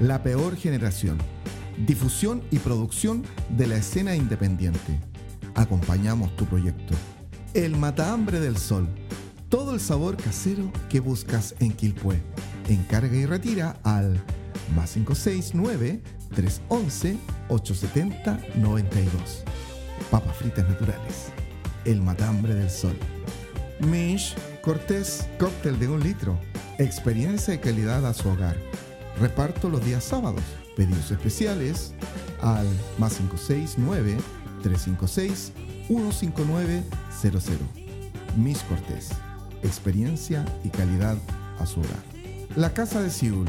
La Peor Generación. Difusión y producción de la escena independiente. Acompañamos tu proyecto. El Matahambre del Sol. Todo el sabor casero que buscas en Quilpué. Encarga y retira al más 569 311 870 92. Papas fritas naturales. El Matambre del Sol. Mish Cortés, cóctel de un litro. Experiencia y calidad a su hogar. Reparto los días sábados. Pedidos especiales al más 569 356 15900. Mish Cortés. Experiencia y calidad a su hogar. La Casa de Siul,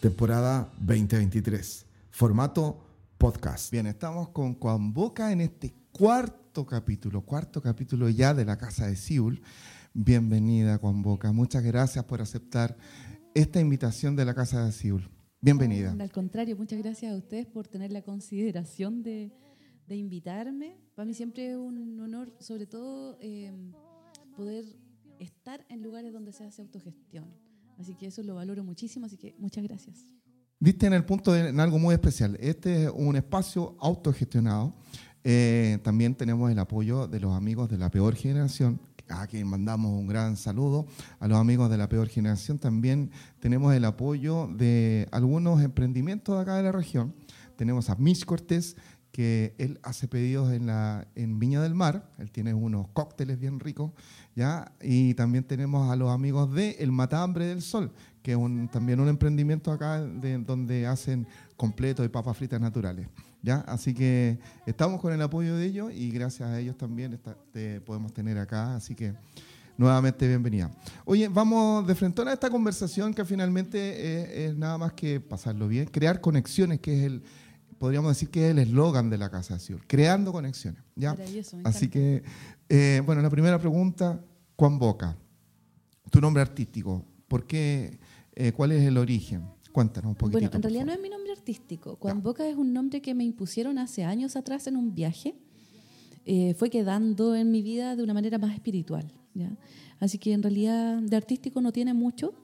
temporada 2023. Formato podcast. Bien, estamos con Juan Boca en este cuarto capítulo, cuarto capítulo ya de la Casa de Siul. Bienvenida, Juan. Muchas gracias por aceptar esta invitación de la Casa de Siul. Bienvenida. al contrario, muchas gracias a ustedes por tener la consideración de, invitarme. Para mí siempre es un honor, sobre todo, eh, poder estar en lugares donde se hace autogestión. Así que eso lo valoro muchísimo, así que muchas gracias. Viste en el punto de en algo muy especial. Este es un espacio autogestionado. Eh, también tenemos el apoyo de los amigos de la peor generación, a quien mandamos un gran saludo. A los amigos de la peor generación también tenemos el apoyo de algunos emprendimientos acá de la región. Tenemos a Mitch Cortés, que él hace pedidos en, la, en Viña del Mar. Él tiene unos cócteles bien ricos. ¿ya? Y también tenemos a los amigos de El Matambre del Sol, que es también un emprendimiento acá de, donde hacen completos y papas fritas naturales. ¿Ya? Así que estamos con el apoyo de ellos y gracias a ellos también te podemos tener acá. Así que nuevamente bienvenida. Oye, vamos de frente a esta conversación que finalmente es, nada más que pasarlo bien, crear conexiones, que es el, podríamos decir que es el eslogan de la Casa de Ciudad, creando conexiones. ¿ya? Así que, eh, bueno, la primera pregunta, Juan Boca, tu nombre artístico, ¿por qué? Eh, ¿Cuál es el origen? Cuéntanos un poquito. Bueno, en realidad no es mi nombre artístico. Juan Boca es un nombre que me impusieron hace años atrás en un viaje. Eh, fue quedando en mi vida de una manera más espiritual. ¿ya? Así que en realidad de artístico no tiene mucho.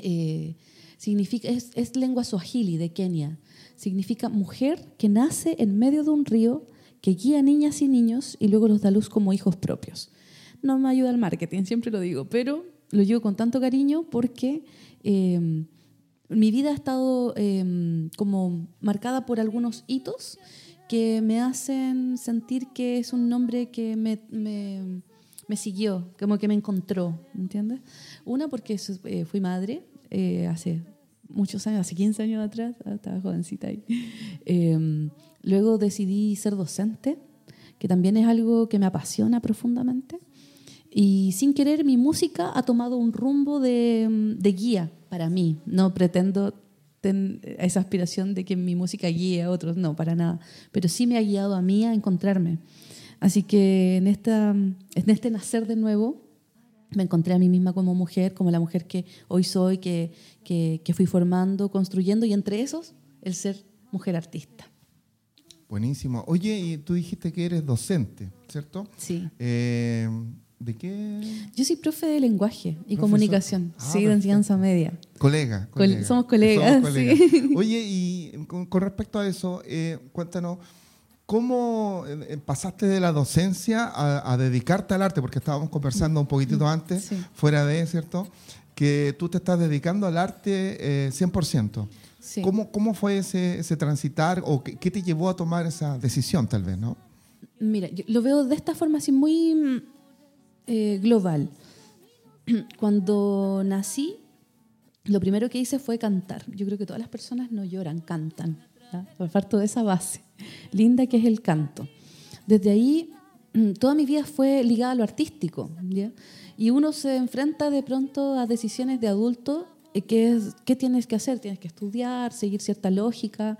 Eh, significa, es, es lengua swahili de Kenia. Significa mujer que nace en medio de un río, que guía niñas y niños y luego los da luz como hijos propios. No me ayuda el marketing, siempre lo digo, pero lo llevo con tanto cariño porque eh, mi vida ha estado em, como marcada por algunos hitos que me hacen sentir que es un nombre que me, me, siguió, como que me encontró, ¿entiendes? Una, porque eh, fui madre eh, hace muchos años, hace 15 años atrás, ah, estaba jovencita ahí. Em, luego decidí ser docente, que también es algo que me apasiona profundamente. Y sin querer mi música ha tomado un rumbo de, de guía para mí. No pretendo tener esa aspiración de que mi música guíe a otros, no, para nada. Pero sí me ha guiado a mí a encontrarme. Así que en, esta, en este nacer de nuevo, me encontré a mí misma como mujer, como la mujer que hoy soy, que, que, que fui formando, construyendo, y entre esos, el ser mujer artista. Buenísimo. Oye, y tú dijiste que eres docente, ¿cierto? Sí. Eh, ¿De qué? Yo soy profe de lenguaje y comunicación, ah, sí, de enseñanza media. Colega, somos colegas. Sí. Oye, y con, respecto a eso, eh, cuéntanos, ¿cómo eh, eh, pasaste de la docencia a, dedicarte al arte? Porque estábamos conversando un poquitito mm, antes, fuera de, ¿cierto? Que tú te estás dedicando al arte 100%. Sí. ¿Cómo, ¿Cómo fue ese, ese transitar o qué, qué, te llevó a tomar esa decisión, tal vez, no? Mira, yo lo veo de esta forma así muy eh, global. Cuando nací, lo primero que hice fue cantar. Yo creo que todas las personas no lloran, cantan. Por parte de esa base linda que es el canto. Desde ahí, toda mi vida fue ligada a lo artístico. Y uno se enfrenta de pronto a decisiones de adulto eh, que es, ¿qué tienes que hacer? Tienes que estudiar, seguir cierta lógica.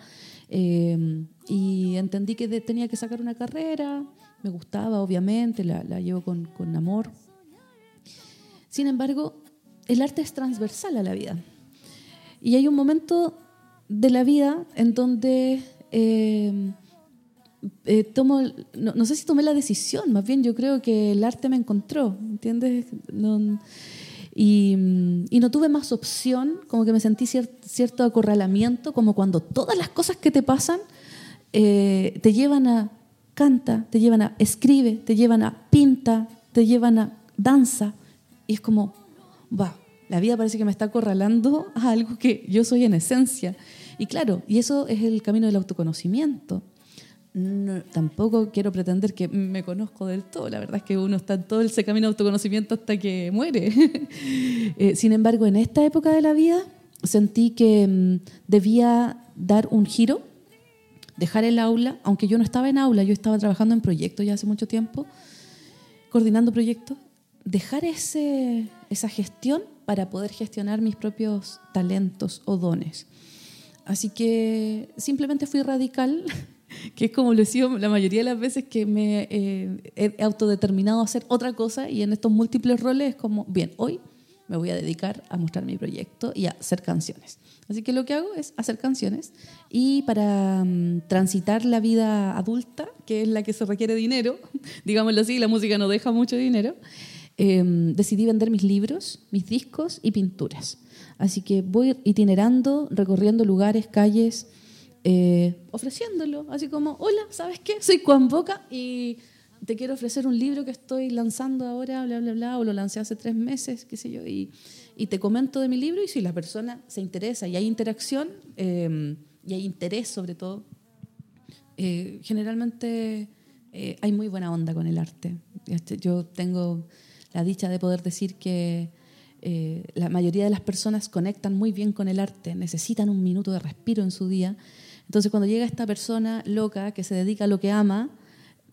Eh, y entendí que tenía que sacar una carrera, me gustaba, obviamente, la, llevo con, amor. Sin embargo, el arte es transversal a la vida. Y hay un momento de la vida en donde eh, eh, tomo, no, sé si tomé la decisión, más bien yo creo que el arte me encontró, ¿entiendes? Y, no tuve más opción, como que me sentí cierto acorralamiento, como cuando todas las cosas que te pasan eh, te llevan a canta, te llevan a escribe, te llevan a pinta, te llevan a danza. Y es como, va, la vida parece que me está acorralando a algo que yo soy en esencia. Y claro, y eso es el camino del autoconocimiento tampoco quiero pretender que me conozco del todo. La verdad es que uno está en todo ese camino de autoconocimiento hasta que muere. Eh, sin embargo, en esta época de la vida sentí que mm, debía dar un giro, dejar el aula, aunque yo no estaba en aula, yo estaba trabajando en proyectos ya hace mucho tiempo, coordinando proyectos, dejar ese, esa gestión para poder gestionar mis propios talentos o dones. Así que simplemente fui radical que es como lo he sido la mayoría de las veces que me eh, he autodeterminado a hacer otra cosa y en estos múltiples roles es como, bien, hoy me voy a dedicar a mostrar mi proyecto y a hacer canciones. Así que lo que hago es hacer canciones y para mm, transitar la vida adulta, que es la que se requiere dinero, digámoslo así, la música no deja mucho dinero, em, decidí vender mis libros, mis discos y pinturas. Así que voy itinerando, recorriendo lugares, calles, eh, ofreciéndolo, así como, hola, ¿sabes qué? Soy Juan Boca y te quiero ofrecer un libro que estoy lanzando ahora, bla, bla, bla, o lo lancé hace tres meses, qué sé yo, y, y te comento de mi libro y si la persona se interesa y hay interacción eh, y hay interés sobre todo, eh, generalmente hay muy buena onda con el arte. Este, yo tengo la dicha de poder decir que la mayoría de las personas conectan muy bien con el arte, necesitan un minuto de respiro en su día entonces, cuando llega esta persona loca que se dedica a lo que ama,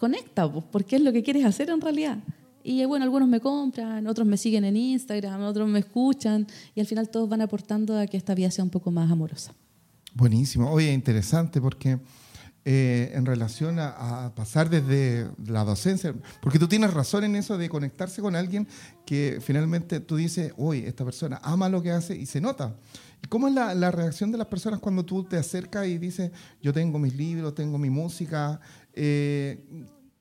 conecta, pues, porque es lo que quieres hacer en realidad. Y bueno, algunos me compran, otros me siguen en Instagram, otros me escuchan, y al final todos van aportando a que esta vida sea un poco más amorosa. Buenísimo. Oye, interesante porque eh, en relación a, pasar desde la docencia, porque tú tienes razón en eso de conectarse con alguien que finalmente tú dices, oye, esta persona ama lo que hace y se nota. ¿Cómo es la, reacción de las personas cuando tú te acercas y dices, yo tengo mis libros, tengo mi música? Eh,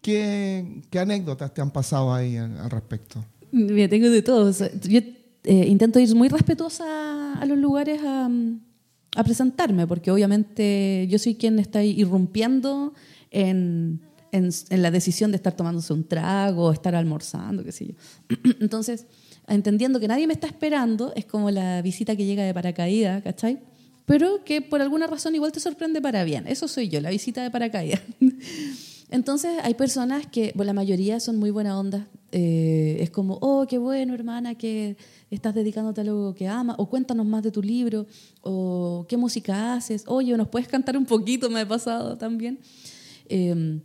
¿qué, anécdotas te han pasado ahí al, respecto? Mira, tengo de todo. yo eh, intento ir muy respetuosa a los lugares a, presentarme, porque obviamente yo soy quien está irrumpiendo en, en, en, la decisión de estar tomándose un trago, estar almorzando, qué sé yo. Entonces entendiendo que nadie me está esperando, es como la visita que llega de paracaídas, ¿cachai? Pero que por alguna razón igual te sorprende para bien. Eso soy yo, la visita de paracaídas. Entonces hay personas que, bueno, la mayoría son muy buena onda. Eh, es como, oh, qué bueno, hermana, que estás dedicándote a algo que amas, o cuéntanos más de tu libro, o qué música haces, oye, ¿nos puedes cantar un poquito? Me ha pasado también. Eh,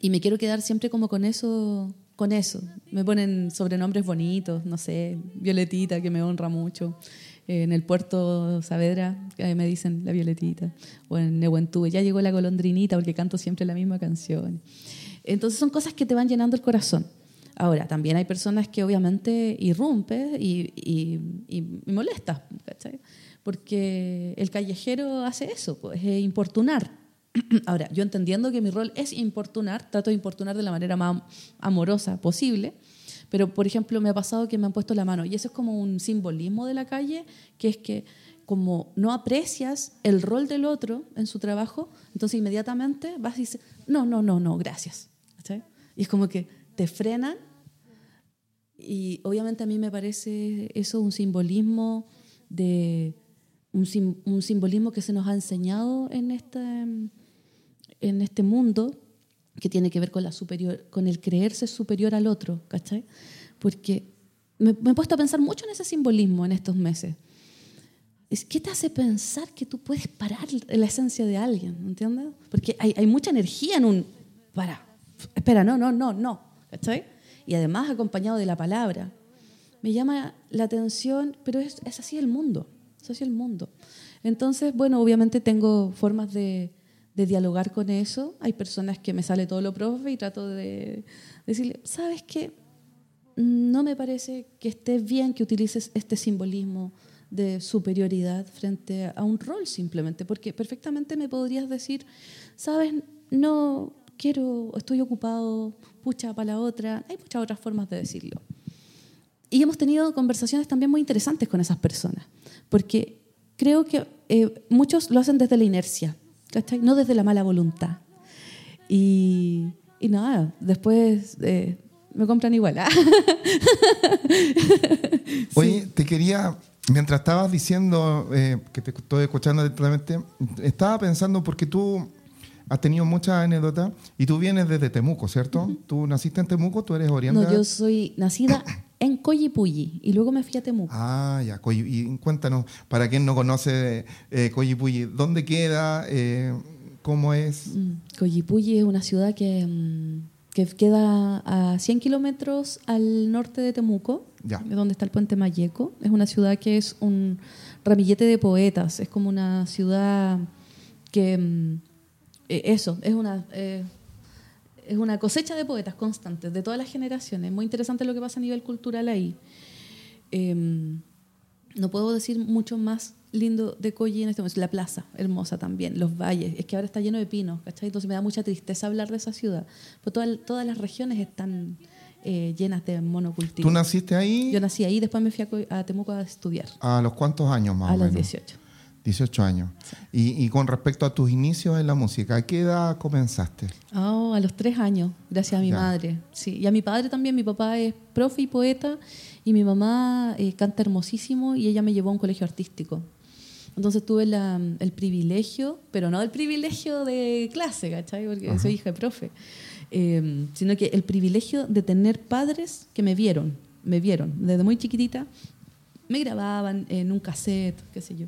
y me quiero quedar siempre como con eso con eso. Me ponen sobrenombres bonitos, no sé, Violetita, que me honra mucho. En el puerto Saavedra me dicen la Violetita. O en Nehuentúe, ya llegó la golondrinita porque canto siempre la misma canción. Entonces son cosas que te van llenando el corazón. Ahora, también hay personas que obviamente irrumpen y, y, y, molestas, Porque el callejero hace eso, pues, es importunar Ahora, yo entendiendo que mi rol es importunar, trato de importunar de la manera más amorosa posible, pero por ejemplo me ha pasado que me han puesto la mano y eso es como un simbolismo de la calle, que es que como no aprecias el rol del otro en su trabajo, entonces inmediatamente vas y dices, no, no, no, no, gracias. Y es como que te frenan y obviamente a mí me parece eso un simbolismo de un, un simbolismo que se nos ha enseñado en esta en este mundo que tiene que ver con, la superior, con el creerse superior al otro, ¿cachai? Porque me, he puesto a pensar mucho en ese simbolismo en estos meses. Es, ¿Qué te hace pensar que tú puedes parar la esencia de alguien? ¿Entiendes? Porque hay, hay mucha energía en un... Para, espera, no, no, no, no, ¿cachai? Y además acompañado de la palabra. Me llama la atención, pero es, es así el mundo, es así el mundo. Entonces, bueno, obviamente tengo formas de, de dialogar con eso. Hay personas que me sale todo lo profe y trato de decirle, ¿sabes qué? No me parece que esté bien que utilices este simbolismo de superioridad frente a un rol simplemente, porque perfectamente me podrías decir, ¿sabes? No quiero, estoy ocupado, pucha para la otra. Hay muchas otras formas de decirlo. y hemos tenido conversaciones también muy interesantes con esas personas, porque creo que eh, muchos lo hacen desde la inercia, ¿cachai? no desde la mala voluntad. Y, y nada, después eh, me compran igual. ¿ah? Oye, te quería, mientras estabas diciendo eh, que te estoy escuchando atentamente, estaba pensando porque tú has tenido muchas anécdotas y tú vienes desde Temuco, ¿cierto? Tú naciste en Temuco, tú eres orientada. No, yo soy nacida en Coyipulli y luego me fui a Temuco. Ah, ya, y cuéntanos, para quien no conoce eh, Coyipulli, ¿dónde queda? Eh, ¿Cómo es? Mm, Coyipulli es una ciudad que, mm, que queda a 100 kilómetros al norte de Temuco, ya. donde está el puente Mayeco. Es una ciudad que es un ramillete de poetas, es como una ciudad que... Mm, eh, eso, es una, eh, es una cosecha de poetas constantes, de todas las generaciones. Muy interesante lo que pasa a nivel cultural ahí. Em, no puedo decir mucho más lindo de Coyi en este momento. La plaza, hermosa también, los valles. Es que ahora está lleno de pinos, ¿cachai? Entonces me da mucha tristeza hablar de esa ciudad. Pues todas, todas las regiones están eh, llenas de monocultivos. ¿Tú naciste ahí? Yo nací ahí, después me fui a, Temuco a estudiar. ¿A los cuántos años más a o menos? A los 18. 18 años. Y, con respecto a tus inicios en la música, ¿a qué edad comenzaste? Oh, a los tres años, gracias a mi madre. Sí, y a mi padre también. Mi papá es profe y poeta y mi mamá eh, canta hermosísimo y ella me llevó a un colegio artístico. Entonces tuve el privilegio, pero no el privilegio de clase, ¿cachai? Porque soy hija de profe. Eh, sino que el privilegio de tener padres que me vieron, me vieron desde muy chiquitita, me grababan en un cassette, qué sé yo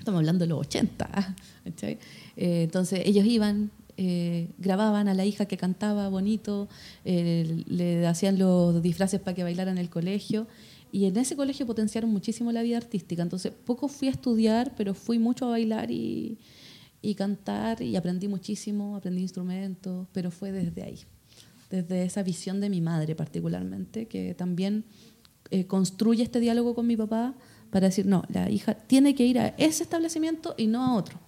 estamos hablando de los 80, eh, entonces ellos iban, eh, grababan a la hija que cantaba bonito, eh, le hacían los disfraces para que bailara en el colegio y en ese colegio potenciaron muchísimo la vida artística. Entonces poco fui a estudiar, pero fui mucho a bailar y, y cantar y aprendí muchísimo, aprendí instrumentos, pero fue desde ahí, desde esa visión de mi madre particularmente, que también construye este diálogo con mi papá para decir, no, la hija tiene que ir a ese establecimiento y no a otro.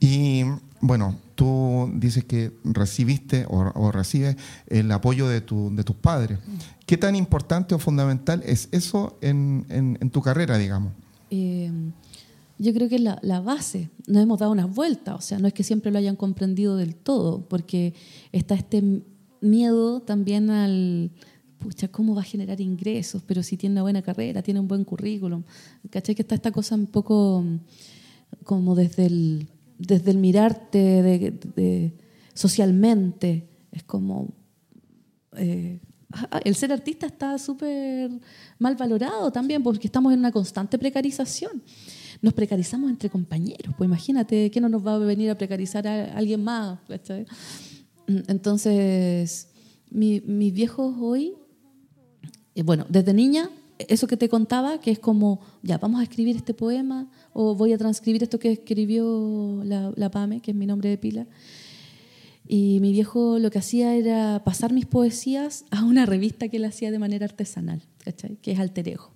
Y bueno, tú dices que recibiste o, recibes el apoyo de, tu, de, tus padres. ¿Qué tan importante o fundamental es eso en, en, tu carrera, digamos? Eh, yo creo que es la, la, base. Nos hemos dado unas vueltas, o sea, no es que siempre lo hayan comprendido del todo, porque está este miedo también al, pucha, ¿cómo va a generar ingresos? Pero si tiene una buena carrera, tiene un buen currículum. ¿Cachai? Que está esta cosa un poco como desde el, desde el mirarte de, socialmente. Es como... Eh, el ser artista está súper mal valorado también porque estamos en una constante precarización. Nos precarizamos entre compañeros. Pues imagínate que no nos va a venir a precarizar a alguien más. Entonces, mis viejos hoy bueno, desde niña, eso que te contaba, que es como, ya, vamos a escribir este poema, o voy a transcribir esto que escribió la, la PAME, que es mi nombre de pila. Y mi viejo lo que hacía era pasar mis poesías a una revista que él hacía de manera artesanal, ¿cachai? que es Alterejo.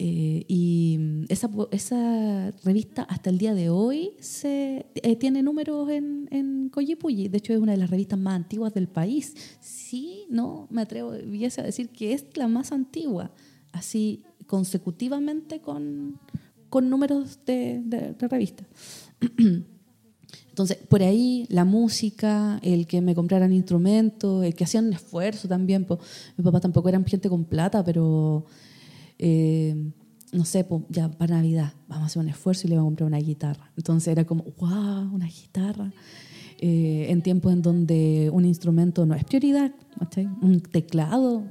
Eh, y esa, esa, revista hasta el día de hoy se, eh, tiene números en, en De hecho, es una de las revistas más antiguas del país. Sí, no, me atrevo a decir que es la más antigua, así consecutivamente con, con números de, de, de revista. Entonces, por ahí la música, el que me compraran instrumentos, el que hacían un esfuerzo también. Pues, mi papá tampoco era gente con plata, pero eh, no sé, ya para Navidad vamos a hacer un esfuerzo y le vamos a comprar una guitarra. Entonces era como, wow, una guitarra. Eh, en tiempos en donde un instrumento no es prioridad, un teclado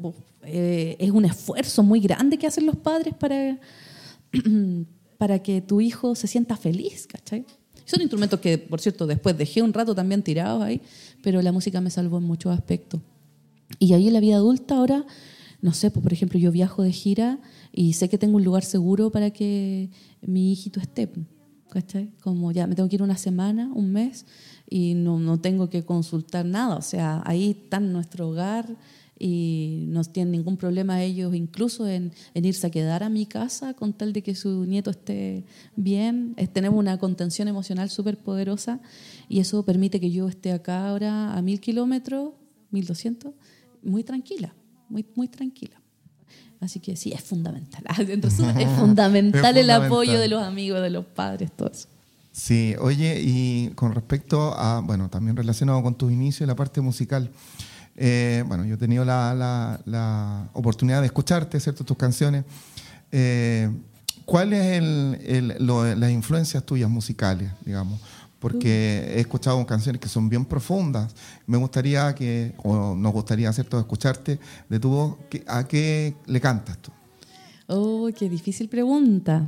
eh, es un esfuerzo muy grande que hacen los padres para, para que tu hijo se sienta feliz. ¿cachai? Son instrumentos que, por cierto, después dejé un rato también tirados ahí, pero la música me salvó en muchos aspectos. Y ahí en la vida adulta ahora no sé, pues, por ejemplo, yo viajo de gira y sé que tengo un lugar seguro para que mi hijito esté. ¿Cachai? Como ya me tengo que ir una semana, un mes y no, no tengo que consultar nada. O sea, ahí está nuestro hogar y no tienen ningún problema ellos incluso en, irse a quedar a mi casa con tal de que su nieto esté bien. tenemos una contención emocional súper poderosa y eso permite que yo esté acá ahora a mil kilómetros, mil doscientos, muy tranquila. muy, muy tranquila. Así que sí, es fundamental. Entonces, es fundamental el apoyo de los amigos, de los padres, todo eso. Sí, oye, y con respecto a, bueno, también relacionado con tus inicios, la parte musical. Eh, bueno, yo he tenido la, la, oportunidad de escucharte, ¿cierto? Tus canciones. Eh, ¿Cuáles es las influencias tuyas musicales, digamos? Porque he escuchado canciones que son bien profundas. Me gustaría que, o nos gustaría todo escucharte de tu voz, ¿a qué le cantas tú? Oh, qué difícil pregunta.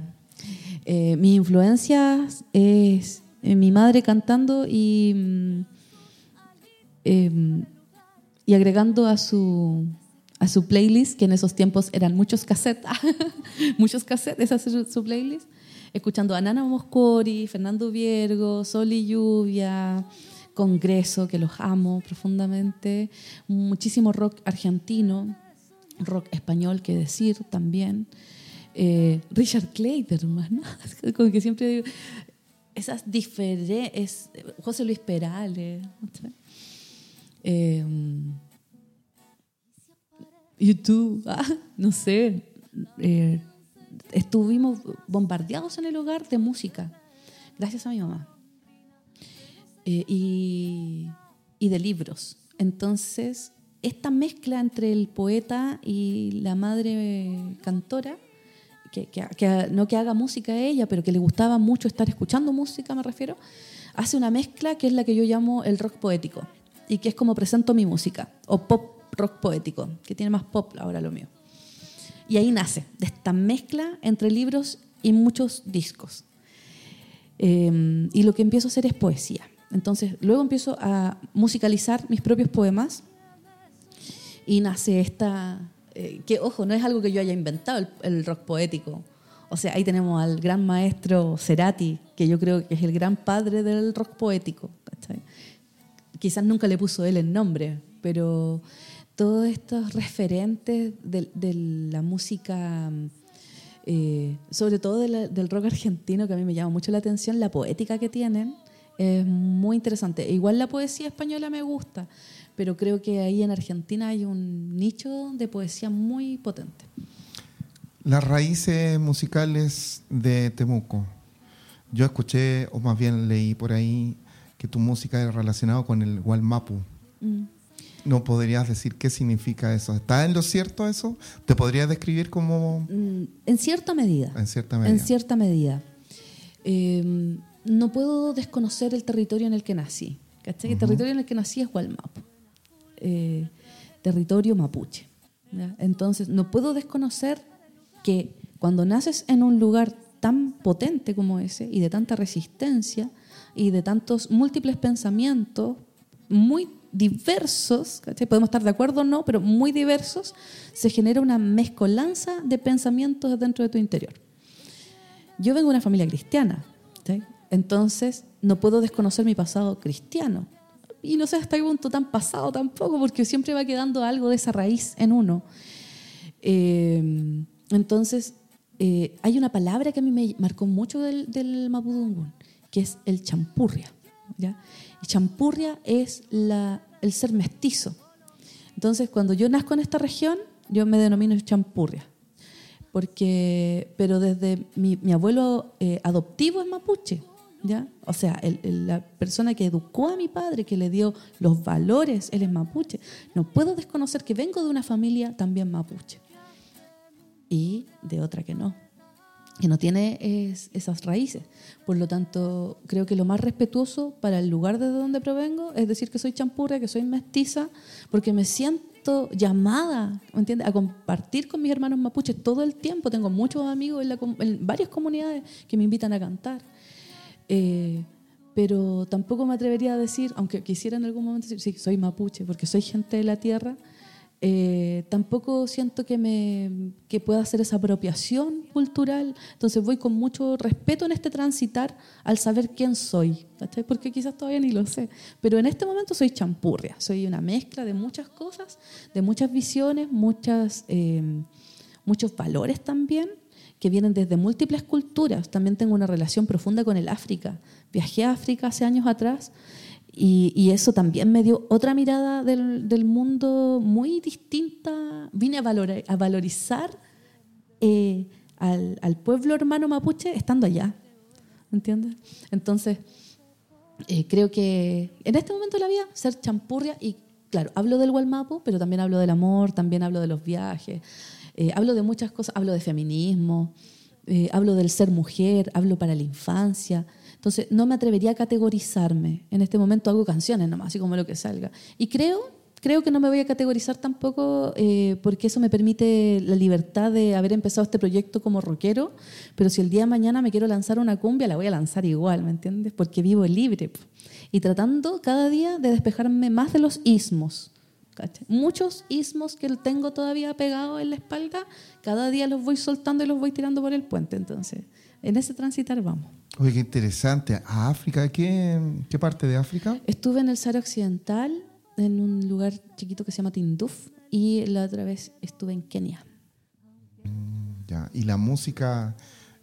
Eh, mi influencia es eh, mi madre cantando y, mm, em, y agregando a su, a su playlist, que en esos tiempos eran muchos cassettes, muchos cassettes, esa es su playlist, escuchando a Nana Moscori, Fernando Viergo, Sol y Lluvia, Congreso, que los amo profundamente, muchísimo rock argentino, rock español, que decir también. Eh, Richard Clayton, como que siempre digo, esas diferentes, José Luis Perales, eh, YouTube, ah, no sé, eh, estuvimos bombardeados en el hogar de música, gracias a mi mamá, y, y de libros. Entonces, esta mezcla entre el poeta y la madre cantora que, no que haga música a ella, pero que le gustaba mucho estar escuchando música, me refiero, hace una mezcla que es la que yo llamo el rock poético y que es como presento mi música, o pop rock poético, que tiene más pop ahora lo mío. Y ahí nace, de esta mezcla entre libros y muchos discos. Em, y lo que empiezo a hacer es poesía. Entonces, luego empiezo a musicalizar mis propios poemas y nace esta, eh, que ojo, no es algo que yo haya inventado el, rock poético. O sea, ahí tenemos al gran maestro Cerati, que yo creo que es el gran padre del rock poético. Quizás nunca le puso él el nombre, pero todos estos referentes de, la música, eh, sobre todo del rock argentino, que a mí me llama mucho la atención, la poética que tienen, es muy interesante. Igual la poesía española me gusta, pero creo que ahí en Argentina hay un nicho de poesía muy potente. Las raíces musicales de Temuco. Yo escuché, o más bien leí por ahí, que tu música es relacionada con el Gualmapu. Mm. ¿No podrías decir qué significa eso? ¿Está en lo cierto eso? ¿Te podrías describir como...? Mm, en cierta medida. En cierta medida. En cierta medida. Em, no puedo desconocer el territorio en el que nací. ¿Cachai? El territorio en el que nací es Gualmapu. Eh, territorio mapuche. Entonces, no puedo desconocer que cuando naces en un lugar tan potente como ese y de tanta resistencia y de tantos múltiples pensamientos muy diversos, podemos estar de acuerdo o no, pero muy diversos, se genera una mezcolanza de pensamientos dentro de tu interior. Yo vengo de una familia cristiana, entonces no puedo desconocer mi pasado cristiano y no sé hasta qué punto tan pasado tampoco, porque siempre va quedando algo de esa raíz en uno. Eh, entonces, eh, hay una palabra que a mí me marcó mucho del, del Mapudungun, que es el champurria. ¿ya? Y champurria es el ser mestizo. Entonces, cuando yo nazco en esta región, yo me denomino champurria. Porque, pero desde mi, abuelo eh, adoptivo es mapuche, ¿ya? O sea, la persona que educó a mi padre, que le dio los valores, él es mapuche. No puedo desconocer que vengo de una familia también mapuche y de otra que no, que no tiene esas raíces. Por lo tanto, creo que lo más respetuoso para el lugar de donde provengo es decir que soy champurra, que soy mestiza, porque me siento llamada, ¿me entiendes?, a compartir con mis hermanos mapuches todo el tiempo. Tengo muchos amigos en varias comunidades que me invitan a cantar. Eh, pero tampoco me atrevería a decir, aunque quisiera en algún momento decir, sí, soy mapuche, porque soy gente de la tierra, eh, tampoco siento que, me, que pueda hacer esa apropiación cultural. Entonces voy con mucho respeto en este transitar al saber quién soy, porque quizás todavía ni lo sé. Pero en este momento soy champurria, soy una mezcla de muchas cosas, de muchas visiones, muchas, eh, muchos valores también que vienen desde múltiples culturas. También tengo una relación profunda con el África. Viajé a África hace años atrás Y, eso también me dio otra mirada del, mundo muy distinta. Vine a, valora- valorizar eh, al, pueblo hermano mapuche estando allá. ¿Entiendes? Entonces, eh, creo que en este momento de la vida, ser champurria, y claro, hablo del Gualmapu, pero también hablo del amor, también hablo de los viajes, eh, hablo de muchas cosas, hablo de feminismo, hablo del ser mujer, hablo para la infancia. Entonces, no me atrevería a categorizarme. En este momento hago canciones nomás, así como lo que salga. Y creo, creo que no me voy a categorizar tampoco eh, porque eso me permite la libertad de haber empezado este proyecto como rockero, pero si el día de mañana me quiero lanzar una cumbia, la voy a lanzar igual, ¿me entiendes? Porque vivo libre. Y tratando cada día de despejarme más de los ismos. Muchos ismos que tengo todavía pegados en la espalda, cada día los voy soltando y los voy tirando por el puente. Entonces, en ese transitar vamos. Oye, qué interesante. ¿A África? ¿Qué, qué parte de África? Estuve en el Sahara Occidental, en un lugar chiquito que se llama Tinduf, y la otra vez estuve en Kenia. Ya. Y la música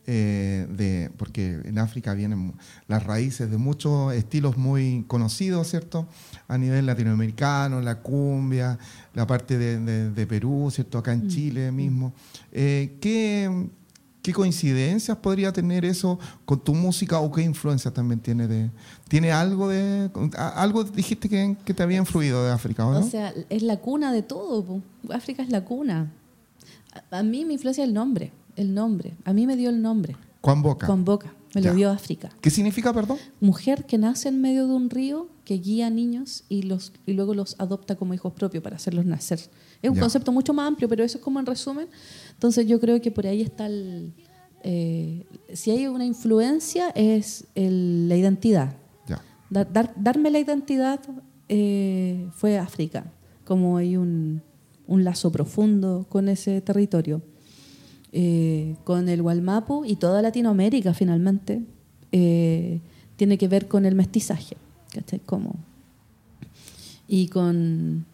eh, de. Porque en África vienen las raíces de muchos estilos muy conocidos, ¿cierto? A nivel latinoamericano, la cumbia, la parte de, de- de Perú, ¿cierto? Acá en Chile mismo. Eh, ¿qué, ¿Qué coincidencias podría tener eso con tu música o qué influencias también tiene de. ¿Tiene algo de. Algo dijiste que, que te había influido de África, ¿o no? O sea, es la cuna de todo. África es la cuna. A, a mí me influencia el nombre, el nombre. A mí me dio el nombre, Juan Boca. con boca. Me Ya. lo dio África. ¿Qué significa, perdón? Mujer que nace en medio de un río, que guía niños y, los, y luego los adopta como hijos propios para hacerlos nacer. Es un Ya. concepto mucho más amplio, pero eso es como en resumen. Entonces yo creo que por ahí está el... eh, si hay una influencia es el- la identidad. Ya. Dar- dar- darme la identidad eh, fue África, como hay un, un lazo profundo con ese territorio. Eh, con el Gualmapu y toda Latinoamérica finalmente tiene que ver con el mestizaje, ¿cachai? Como, y con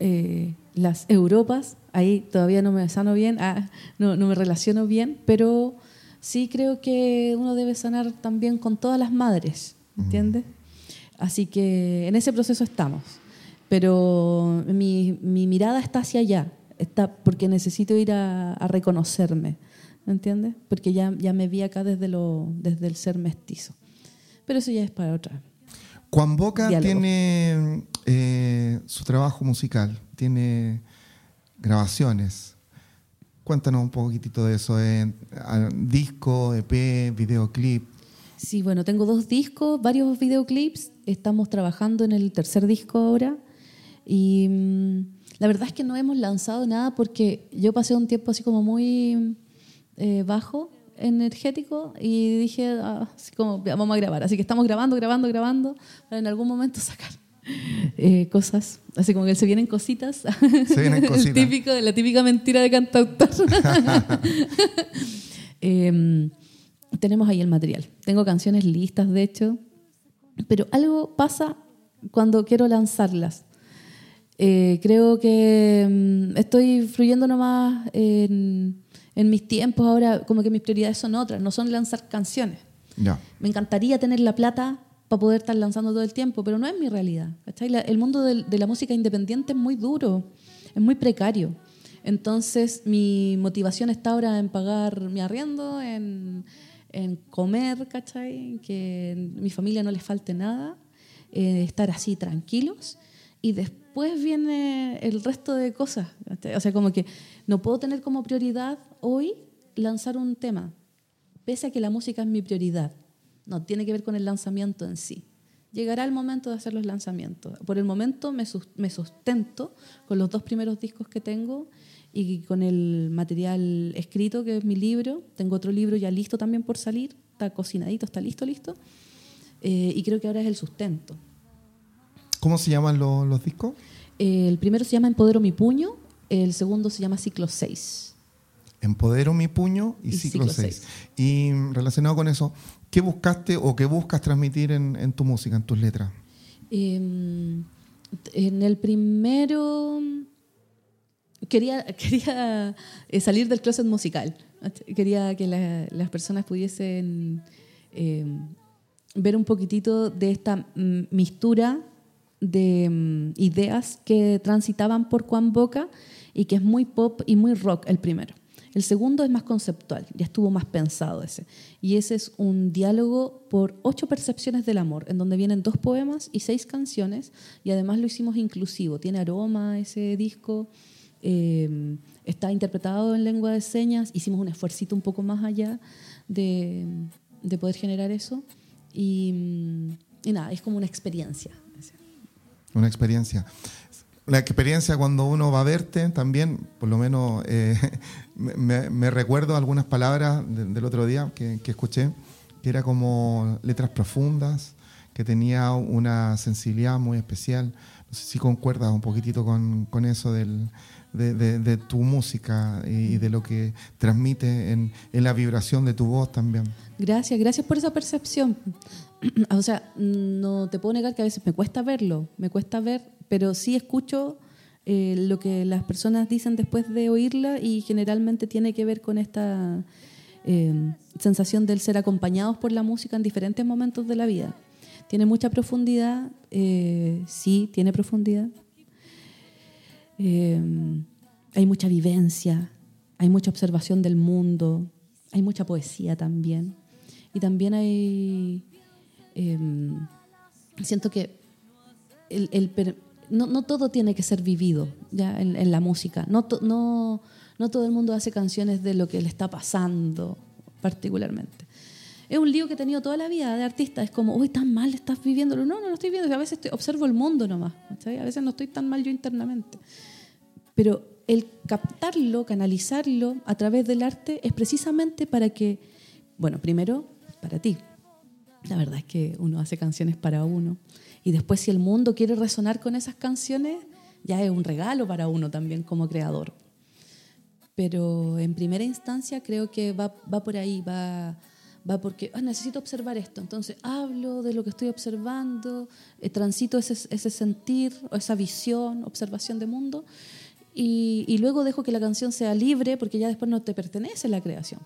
eh, las Europas, ahí todavía no me sano bien, ah, no, no me relaciono bien, pero sí creo que uno debe sanar también con todas las madres, ¿entiendes? Así que en ese proceso estamos. Pero mi, mi mirada está hacia allá, está porque necesito ir a, a reconocerme, ¿entiendes? Porque ya, ya me vi acá desde, lo, desde el ser mestizo. Pero eso ya es para otra. Juan Boca Diálogo. tiene eh, su trabajo musical, tiene grabaciones. Cuéntanos un poquitito de eso, eh, disco, EP, videoclip. Sí, bueno, tengo dos discos, varios videoclips. Estamos trabajando en el tercer disco ahora. Y mm, la verdad es que no hemos lanzado nada porque yo pasé un tiempo así como muy eh, bajo, energético, y dije, ah, así como, "Ya, vamos a grabar. Así que estamos grabando, grabando, grabando, para en algún momento sacar eh, cosas. Así como que se vienen cositas. Se vienen El cositas. típico, la típica mentira de cantautor. Em, tenemos ahí el material. Tengo canciones listas, de hecho, pero algo pasa cuando quiero lanzarlas. Eh, creo que mm, estoy fluyendo nomás en, en mis tiempos ahora, como que mis prioridades son otras, no son lanzar canciones. Me encantaría tener la plata para poder estar lanzando todo el tiempo, pero no es mi realidad. La- el mundo del- de la música independiente es muy duro, es muy precario. Entonces, mi motivación está ahora en pagar mi arriendo, en, en comer, ¿cachai? Que a mi familia no les falte nada, eh, estar así tranquilos. Y después viene el resto de cosas. O sea, como que no puedo tener como prioridad hoy lanzar un tema, pese a que la música es mi prioridad. No tiene que ver con el lanzamiento en sí. Llegará el momento de hacer los lanzamientos. Por el momento me, sus- me sustento con los dos primeros discos que tengo y con el material escrito, que es mi libro. Tengo otro libro ya listo también por salir. Está cocinadito, está listo, listo. Eh, y creo que ahora es el sustento. ¿Cómo se llaman lo- los discos? Eh, el primero se llama Empodero mi puño, el segundo se llama Ciclo 6. Empodero mi puño y, Y ciclo ciclo 6. Y mm, relacionado con eso, ¿qué buscaste o qué buscas transmitir en, tu música, en tus letras? Eh, en el primero quería, quería eh, salir del closet musical. Quería que la- las personas pudiesen eh, ver un poquitito de esta mm, mistura de mm, ideas que transitaban por Juan Boca y que es muy pop y muy rock el primero. El segundo es más conceptual, ya estuvo más pensado ese. Y ese es un diálogo por ocho percepciones del amor, en donde vienen dos poemas y seis canciones, y además lo hicimos inclusivo. Tiene aroma ese disco, eh, está interpretado en lengua de señas, hicimos un esfuercito un poco más allá de, de poder generar eso. Y, y nada, es como una experiencia. Una experiencia la experiencia cuando uno va a verte también, por lo menos eh, me, recuerdo algunas palabras del otro día que, escuché, que era como letras profundas, que tenía una sensibilidad muy especial. No sé si concuerdas un poquitito con, eso del, de, tu música y, de lo que transmite en, la vibración de tu voz también. Gracias, gracias por esa percepción. o sea, no te puedo negar que a veces me cuesta verlo, me cuesta ver pero sí escucho eh, lo que las personas dicen después de oírla y generalmente tiene que ver con esta eh, sensación del ser acompañados por la música en diferentes momentos de la vida. Tiene mucha profundidad, eh, sí, tiene profundidad. Hay mucha vivencia, hay mucha observación del mundo, hay mucha poesía también. Y también hay, siento que el, el, no, todo tiene que ser vivido ya en, la música. No, no, no todo el mundo hace canciones de lo que le está pasando particularmente. Es un lío que he tenido toda la vida de artista. Es como, uy, tan mal estás viviéndolo. No, no lo estoy viendo. A veces observo el mundo nomás. A veces no estoy tan mal yo internamente. Pero el captarlo, canalizarlo a través del arte es precisamente para que, bueno, primero, para ti. La verdad es que uno hace canciones para uno. Y después si el mundo quiere resonar con esas canciones, ya es un regalo para uno también como creador. Pero en primera instancia creo que va, va por ahí, va, va porque ah, necesito observar esto. Entonces hablo de lo que estoy observando, eh, transito ese, ese sentir, esa visión, observación de mundo. Y, y, luego dejo que la canción sea libre porque ya después no te pertenece la creación.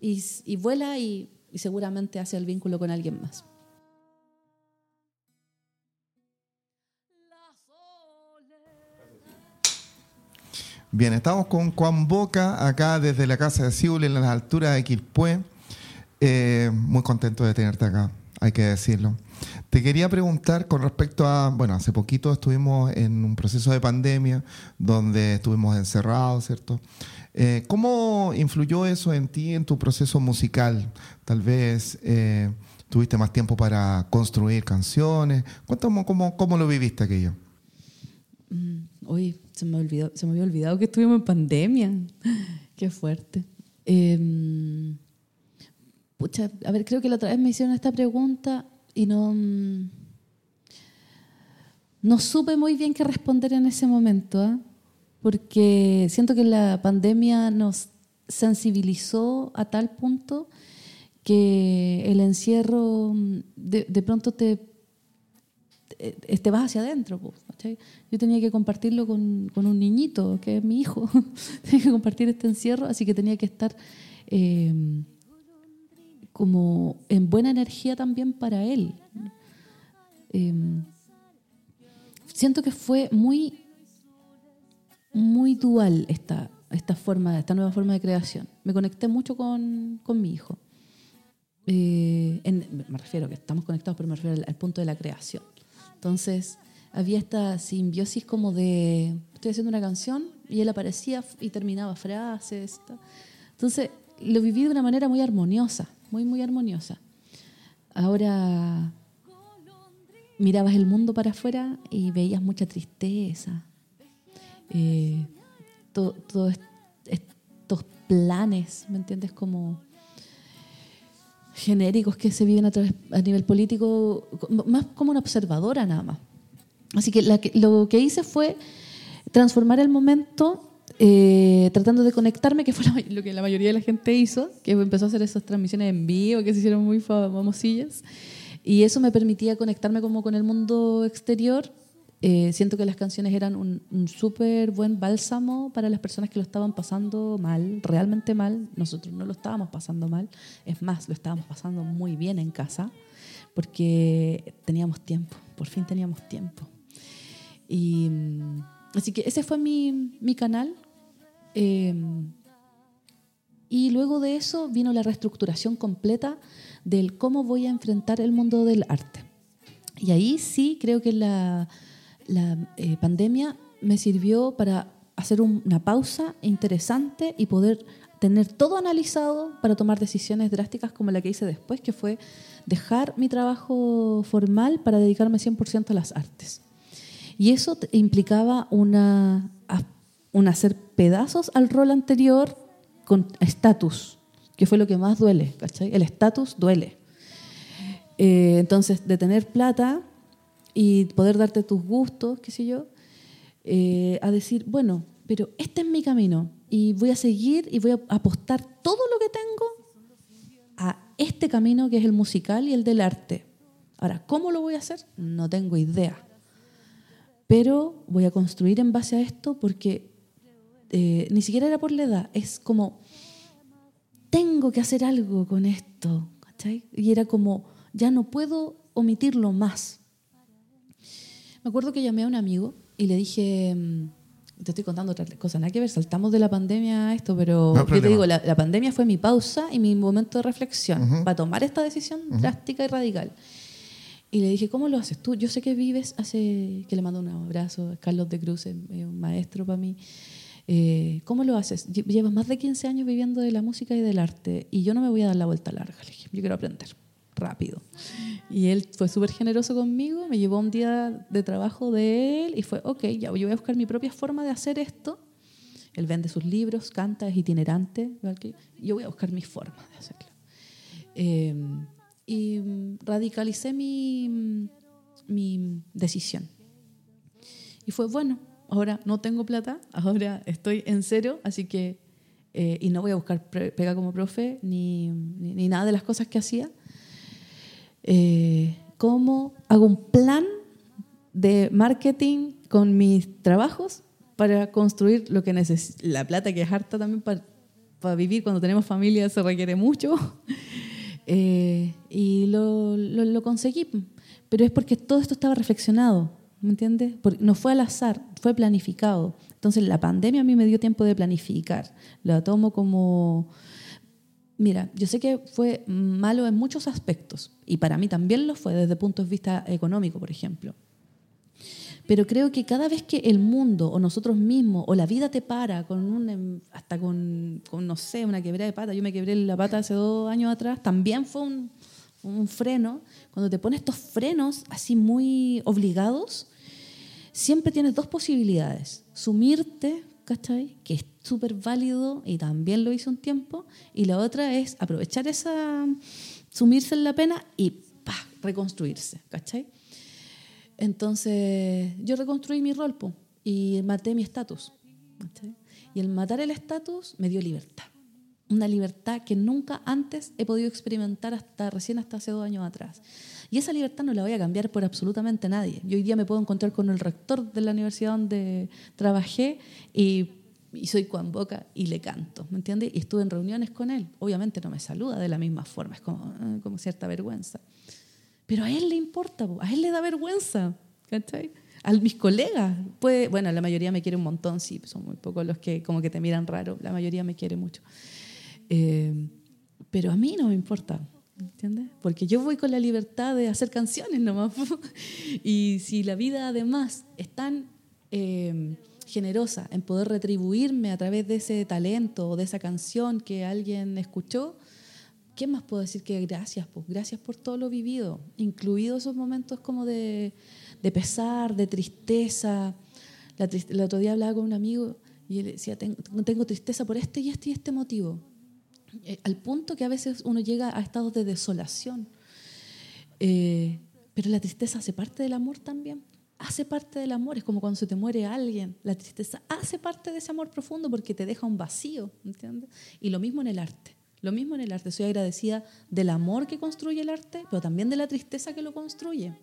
Y, y, vuela y, y seguramente hace el vínculo con alguien más. Bien, estamos con Juan Boca acá desde la Casa de Siul en las alturas de Quilpué. Eh, muy contento de tenerte acá, hay que decirlo. Te quería preguntar con respecto a, bueno, hace poquito estuvimos en un proceso de pandemia donde estuvimos encerrados, ¿cierto? Eh, ¿Cómo influyó eso en ti, en tu proceso musical? Tal vez eh, tuviste más tiempo para construir canciones. Cuéntame cómo, cómo lo viviste aquello. Uy, mm, se me, olvidó, se me había olvidado que estuvimos en pandemia. Qué fuerte. Em, pucha, a ver, creo que la otra vez me hicieron esta pregunta y no, mm, no supe muy bien qué responder en ese momento, ¿ah? porque siento que la pandemia nos sensibilizó a tal punto que el encierro mm, de, de pronto te eh, te vas hacia adentro. Yo tenía que compartirlo con, con, un niñito, que es mi hijo. tenía que compartir este encierro, así que tenía que estar eh, como en buena energía también para él. Eh, siento que fue muy, muy dual esta, esta, forma, esta nueva forma de creación. Me conecté mucho con, con mi hijo. me refiero que estamos conectados, pero me refiero al punto de la creación. Entonces había esta simbiosis como de, estoy haciendo una canción y él aparecía y terminaba frases. Entonces lo viví de una manera muy armoniosa, muy, muy armoniosa. Ahora mirabas el mundo para afuera y veías mucha tristeza. Eh, todos estos planes, ¿me entiendes? Como genéricos que se viven a, través, a nivel político, más como una observadora nada más. Así que, lo que hice fue transformar el momento eh, tratando de conectarme, que fue lo que la mayoría de la gente hizo, que empezó a hacer esas transmisiones en vivo que se hicieron muy famosillas. Y eso me permitía conectarme como con el mundo exterior Eh, siento que las canciones eran un, un súper buen bálsamo para las personas que lo estaban pasando mal, realmente mal. Nosotros no lo estábamos pasando mal, es más, lo estábamos pasando muy bien en casa, porque teníamos tiempo, por fin teníamos tiempo. Y, mm, así que ese fue mi, mi canal. Eh, y luego de eso vino la reestructuración completa del cómo voy a enfrentar el mundo del arte. Y ahí sí creo que la, la eh, pandemia me sirvió para hacer una pausa interesante y poder tener todo analizado para tomar decisiones drásticas como la que hice después, que fue dejar mi trabajo formal para dedicarme 100% a las artes. Y eso implicaba una, un hacer pedazos al rol anterior con estatus, que fue lo que más duele, ¿cachai? El estatus duele. Eh, entonces, de tener plata y poder darte tus gustos, qué sé yo, eh, a decir, bueno, pero este es mi camino y voy a seguir y voy a apostar todo lo que tengo a este camino que es el musical y el del arte. Ahora, ¿cómo lo voy a hacer? No tengo idea. Pero voy a construir en base a esto porque eh, ni siquiera era por la edad, es como, tengo que hacer algo con esto. ¿cachai? Y era como, ya no puedo omitirlo más. Me acuerdo que llamé a un amigo y le dije, mm, te estoy contando otra cosa, nada que ver, saltamos de la pandemia a esto, pero yo te digo, la, pandemia fue mi pausa y mi momento de reflexión para tomar esta decisión drástica y radical. Y le dije, ¿cómo lo haces tú? Yo sé que vives, hace que le mando un abrazo, Carlos de Cruz, es un maestro para mí. Eh, ¿Cómo lo haces? Llevas más de 15 años viviendo de la música y del arte y yo no me voy a dar la vuelta larga. Le dije, yo quiero aprender rápido. Y él fue súper generoso conmigo, me llevó un día de trabajo de él y fue, ok, ya yo voy a buscar mi propia forma de hacer esto. Él vende sus libros, canta, es itinerante, yo voy a buscar mi forma de hacerlo. Eh, y radicalicé mi, mi decisión. Y fue, bueno, ahora no tengo plata, ahora estoy en cero, así que, eh, y no voy a buscar pega como profe ni, ni, nada de las cosas que hacía. Eh, ¿Cómo hago un plan de marketing con mis trabajos para construir lo que necesito? La plata que es harta también para, para vivir cuando tenemos familia se requiere mucho. Eh, y lo, lo, lo conseguí, pero es porque todo esto estaba reflexionado ¿me entiendes? no fue al azar, fue planificado. Entonces la pandemia a mí me dio tiempo de planificar. La tomo como... Mira, yo sé que fue malo en muchos aspectos y para mí también lo fue desde el punto de vista económico, por ejemplo. Pero creo que cada vez que el mundo o nosotros mismos o la vida te para con un, em, hasta con, con, no sé, una quebrada de pata, yo me quebré la pata hace dos años atrás, también fue un, un freno, cuando te pones estos frenos así muy obligados, siempre tienes dos posibilidades. Sumirte, ¿cachai? Que es súper válido y también lo hice un tiempo. Y la otra es aprovechar esa, sumirse en la pena y pa, reconstruirse, ¿cachai? Entonces yo reconstruí mi rol y maté mi estatus. Y el matar el estatus me dio libertad. Una libertad que nunca antes he podido experimentar hasta recién hasta hace dos años atrás. Y esa libertad no la voy a cambiar por absolutamente nadie. Yo hoy día me puedo encontrar con el rector de la universidad donde trabajé y, soy Juan Boca y le canto, ¿me entiendes? Y estuve en reuniones con él. Obviamente no me saluda de la misma forma, es como, eh, como cierta vergüenza. Pero a él le importa, a él le da vergüenza, ¿cachai? A mis colegas, puede, bueno, la mayoría me quiere un montón, sí, son muy pocos los que como que te miran raro, la mayoría me quiere mucho. Eh, pero a mí no me importa. ¿Entiendes? Porque yo voy con la libertad de hacer canciones nomás. y si la vida además es tan eh, generosa en poder retribuirme a través de ese talento o de esa canción que alguien escuchó, ¿qué más puedo decir que gracias? Pues gracias por todo lo vivido, incluidos esos momentos como de, de pesar, de tristeza. La el otro día hablaba con un amigo y él decía, tengo tristeza por este y este y este motivo. Eh, al punto que a veces uno llega a estados de desolación. Eh, pero la tristeza hace parte del amor también. Hace parte del amor, es como cuando se te muere alguien. La tristeza hace parte de ese amor profundo porque te deja un vacío, ¿entiendes? Y lo mismo en el arte. Lo mismo en el arte. Soy agradecida del amor que construye el arte, pero también de la tristeza que lo construye.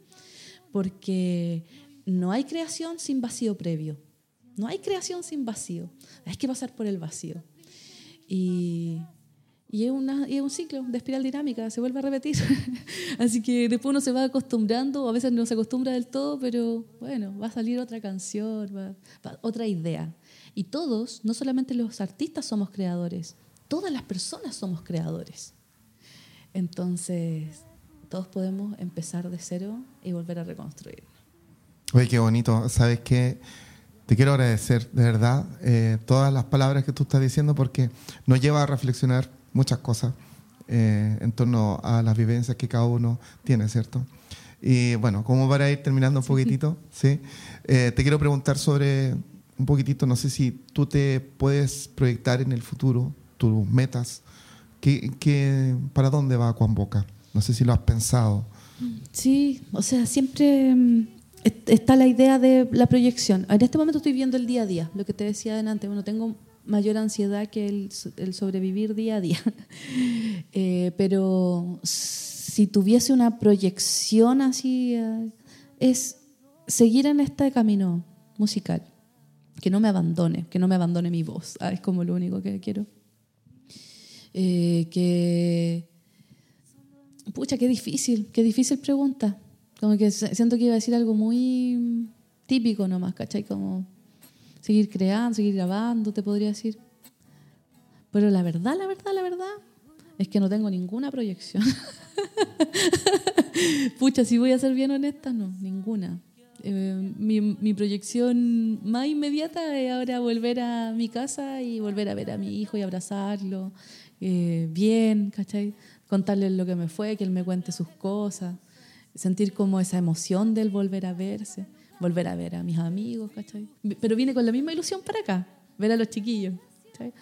Porque no hay creación sin vacío previo. No hay creación sin vacío. Hay que pasar por el vacío. Y, y es, una, es un ciclo de espiral dinámica, se vuelve a repetir. Así que después uno se va acostumbrando, a veces no se acostumbra del todo, pero bueno, va a salir otra canción, otra idea. Y todos, no solamente los artistas somos creadores, todas las personas somos creadores. Entonces, todos podemos empezar de cero y volver a reconstruir. Oye, qué bonito. ¿Sabes qué? Te quiero agradecer de verdad eh, todas las palabras que tú estás diciendo porque nos lleva a reflexionar muchas cosas eh, en torno a las vivencias que cada uno tiene, ¿cierto? Y bueno, como para ir terminando un poquitito, ¿sí? Eh, te quiero preguntar sobre un poquitito, no sé si tú te puedes proyectar en el futuro, tus metas, ¿qué, para dónde va Juan Boca? No sé si lo has pensado. Sí, o sea, siempre mm, está la idea de la proyección. En este momento estoy viendo el día a día, lo que te decía adelante. Bueno, tengo mayor ansiedad que el, sobrevivir día a día. Eh, pero si tuviese una proyección así, eh, es seguir en este camino musical. Que no me abandone, que no me abandone mi voz. Ah, es como lo único que quiero. Eh, que. Pucha, qué difícil, qué difícil pregunta. Como que siento que iba a decir algo muy típico nomás, ¿cachai? Como seguir creando, seguir grabando, te podría decir. Pero la verdad, la verdad, la verdad, es que no tengo ninguna proyección. Pucha, si voy a ser bien honesta, no, ninguna. Eh, mi, proyección más inmediata es ahora volver a mi casa y volver a ver a mi hijo y abrazarlo eh, bien, ¿cachai? Contarle lo que me fue, que él me cuente sus cosas sentir como esa emoción del volver a verse, volver a ver a mis amigos, ¿cachai? Pero viene con la misma ilusión para acá, ver a los chiquillos, ¿cachai?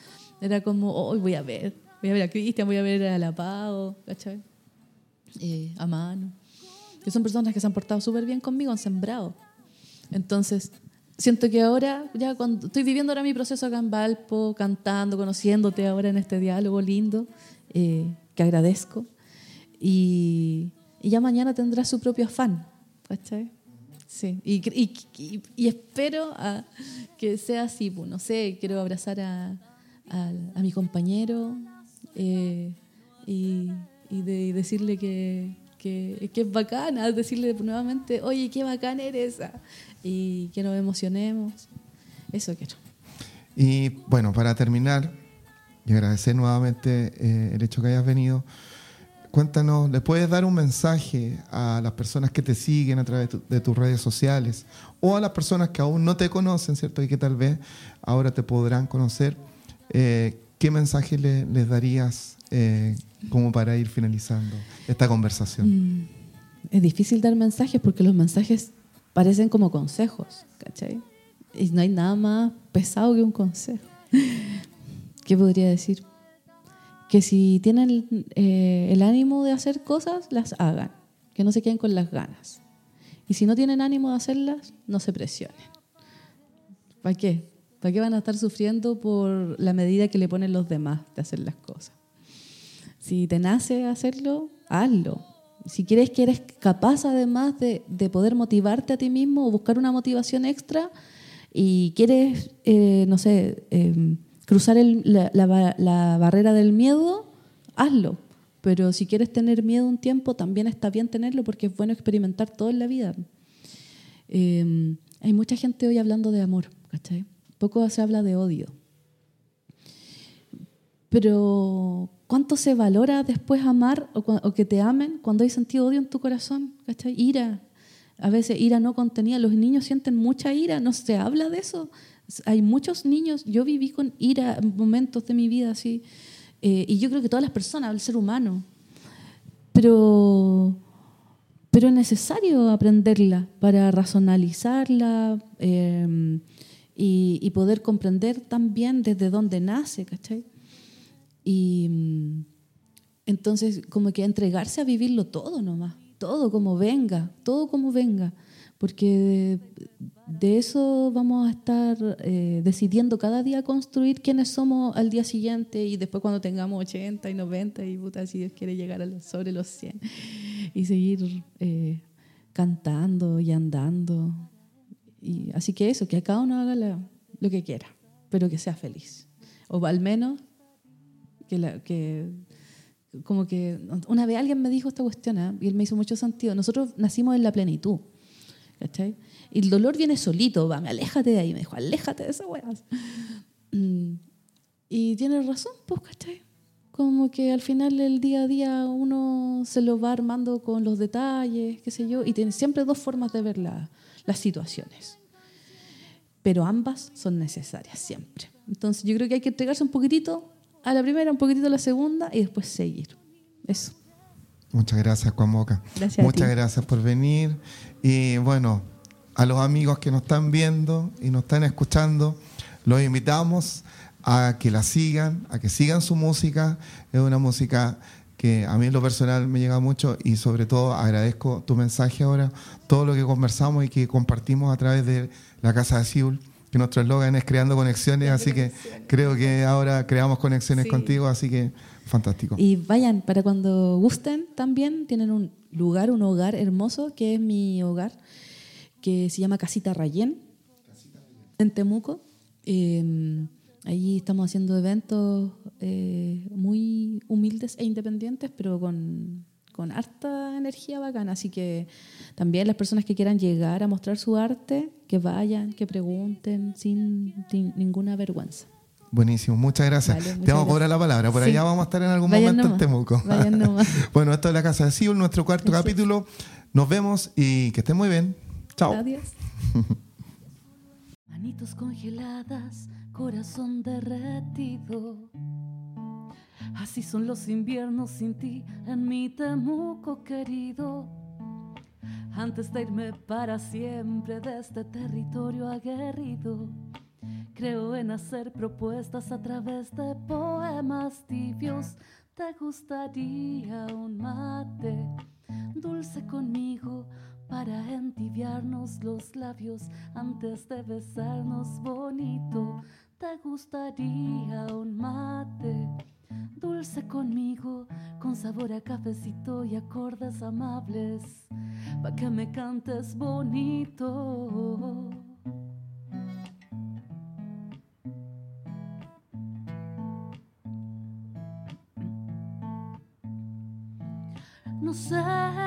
Era como, hoy voy a ver, voy a ver a Cristian, voy a ver a La Pau, ¿cachai? Eh, a Mano. Que son personas que se han portado súper bien conmigo, han sembrado. Entonces, siento que ahora, ya cuando estoy viviendo ahora mi proceso acá en Valpo, cantando, conociéndote ahora en este diálogo lindo, eh, que agradezco. Y, y ya mañana tendrá su propio afán. ¿Cachai? Sí, y, y, y, espero a, que sea así, pues, no sé, quiero abrazar a, a, mi compañero eh, y, de, decirle que, que, es bacana, decirle nuevamente, oye, qué bacán eres, ah, y que nos emocionemos, eso quiero. Y bueno, para terminar, y agradecer nuevamente eh, el hecho que hayas venido, Cuéntanos, ¿le puedes dar un mensaje a las personas que te siguen a través de tus redes sociales o a las personas que aún no te conocen, ¿cierto? Y que tal vez ahora te podrán conocer. Eh, ¿Qué mensaje les darías eh, como para ir finalizando esta conversación? Mm, es difícil dar mensajes porque los mensajes parecen como consejos, ¿cachai? Y no hay nada más pesado que un consejo. ¿Qué podría decir? Que si tienen eh, el ánimo de hacer cosas, las hagan, que no se queden con las ganas. Y si no tienen ánimo de hacerlas, no se presionen. ¿Para qué? ¿Para qué van a estar sufriendo por la medida que le ponen los demás de hacer las cosas? Si te nace hacerlo, hazlo. Si quieres que eres capaz además de, de poder motivarte a ti mismo o buscar una motivación extra y quieres, eh, no sé, eh, cruzar la, barrera del miedo, hazlo. Pero si quieres tener miedo un tiempo, también está bien tenerlo porque es bueno experimentar todo en la vida. Em, hay mucha gente hoy hablando de amor, ¿cachai? Poco se habla de odio. Pero ¿cuánto se valora después amar o, o, que te amen cuando hay sentido odio en tu corazón? ¿cachai? Ira. A veces ira no contenida. Los niños sienten mucha ira, no se habla de eso. Hay muchos niños, yo viví con ira en momentos de mi vida así, eh, y yo creo que todas las personas, el ser humano, pero, pero es necesario aprenderla para razonalizarla eh, y, poder comprender también desde dónde nace, ¿cachai? Y mm, entonces como que entregarse a vivirlo todo nomás, todo como venga, todo como venga porque de, eso vamos a estar eh, decidiendo cada día construir quiénes somos al día siguiente y después cuando tengamos 80 y 90 y puta, si Dios quiere llegar a sobre los 100 y seguir eh, cantando y andando y así que eso, que cada uno haga la- lo que quiera, pero que sea feliz. O al menos que, la, que como que una vez alguien me dijo esta cuestión ¿eh? y él me hizo mucho sentido. Nosotros nacimos en la plenitud, Y el dolor viene solito, va, aléjate de ahí. Me dijo, aléjate de esa weá. Mm, Y tiene razón, pues, ¿cachai? Como que al final del día a día uno se lo va armando con los detalles, qué sé yo, y tiene siempre dos formas de ver la- las situaciones. Pero ambas son necesarias siempre. Entonces yo creo que hay que entregarse un poquitito a la primera, un poquitito a la segunda y después seguir. Eso. Muchas gracias, Juan Boca. Gracias Muchas gracias por venir. Y bueno, a los amigos que nos están viendo y nos están escuchando, los invitamos a que la sigan, a que sigan su música. Es una música que a mí en lo personal me llega mucho y sobre todo agradezco tu mensaje ahora, todo lo que conversamos y que compartimos a través de la Casa de Siul, que nuestro eslogan es creando conexiones, así que creo que ahora creamos conexiones Sí. contigo, así que fantástico. Y vayan, para cuando gusten también, tienen un lugar, un hogar hermoso, que es mi hogar, que se llama Casita Rayén, en Temuco. Eh, allí estamos haciendo eventos eh, muy humildes e independientes, pero con, con harta energía bacana. Así que también las personas que quieran llegar a mostrar su arte, que vayan, que pregunten, sin ninguna vergüenza. Buenísimo, muchas gracias. Vale, Te muchas vamos a cobrar gracias. la palabra, por Sí. allá vamos a estar en algún Vayan momento nomás, en Temuco. vayan nomás. bueno, esto es la Casa de Siul, nuestro cuarto es. capítulo. Nos vemos y que estén muy bien. Chao. Adiós. Manitos congeladas, corazón derretido. Así son los inviernos sin ti en mi Temuco querido. Antes de irme para siempre de este territorio aguerrido, creo en hacer propuestas a través de poemas tibios. ¿Te gustaría un mate dulce conmigo para entibiarnos los labios antes de besarnos bonito? ¿Te gustaría un mate? Dulce conmigo, con sabor a cafecito y acordes amables, pa' que me cantes bonito. Sé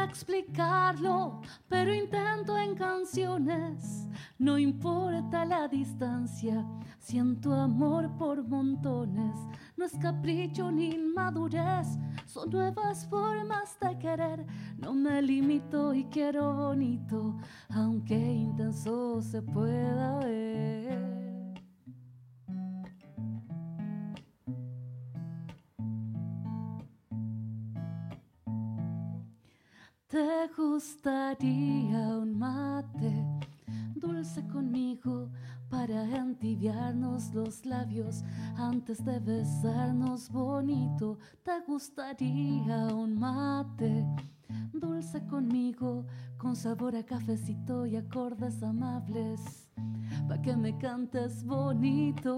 explicarlo, pero intento en canciones. No importa la distancia, siento amor por montones. No es capricho ni inmadurez, son nuevas formas de querer. No me limito y quiero bonito, aunque intenso se pueda ver. ¿Te gustaría un mate dulce conmigo para entibiarnos los labios antes de besarnos bonito? ¿Te gustaría un mate dulce conmigo con sabor a cafecito y acordes amables para que me cantes bonito?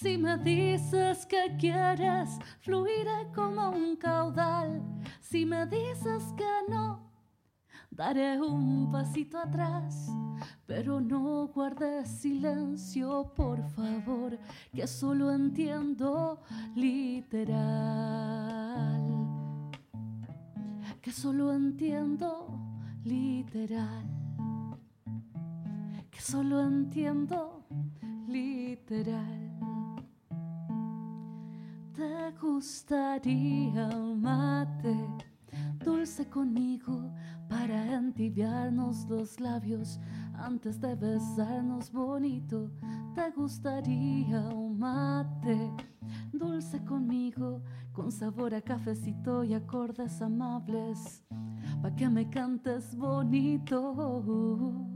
Si me dices que quieres, fluiré como un caudal. Si me dices que no, daré un pasito atrás. Pero no guardes silencio, por favor, que solo entiendo literal. Que solo entiendo literal. Que solo entiendo literal. ¿Te gustaría un mate dulce conmigo para entibiarnos los labios antes de besarnos bonito? ¿Te gustaría un mate dulce conmigo con sabor a cafecito y acordes amables? Pa' que me cantes bonito.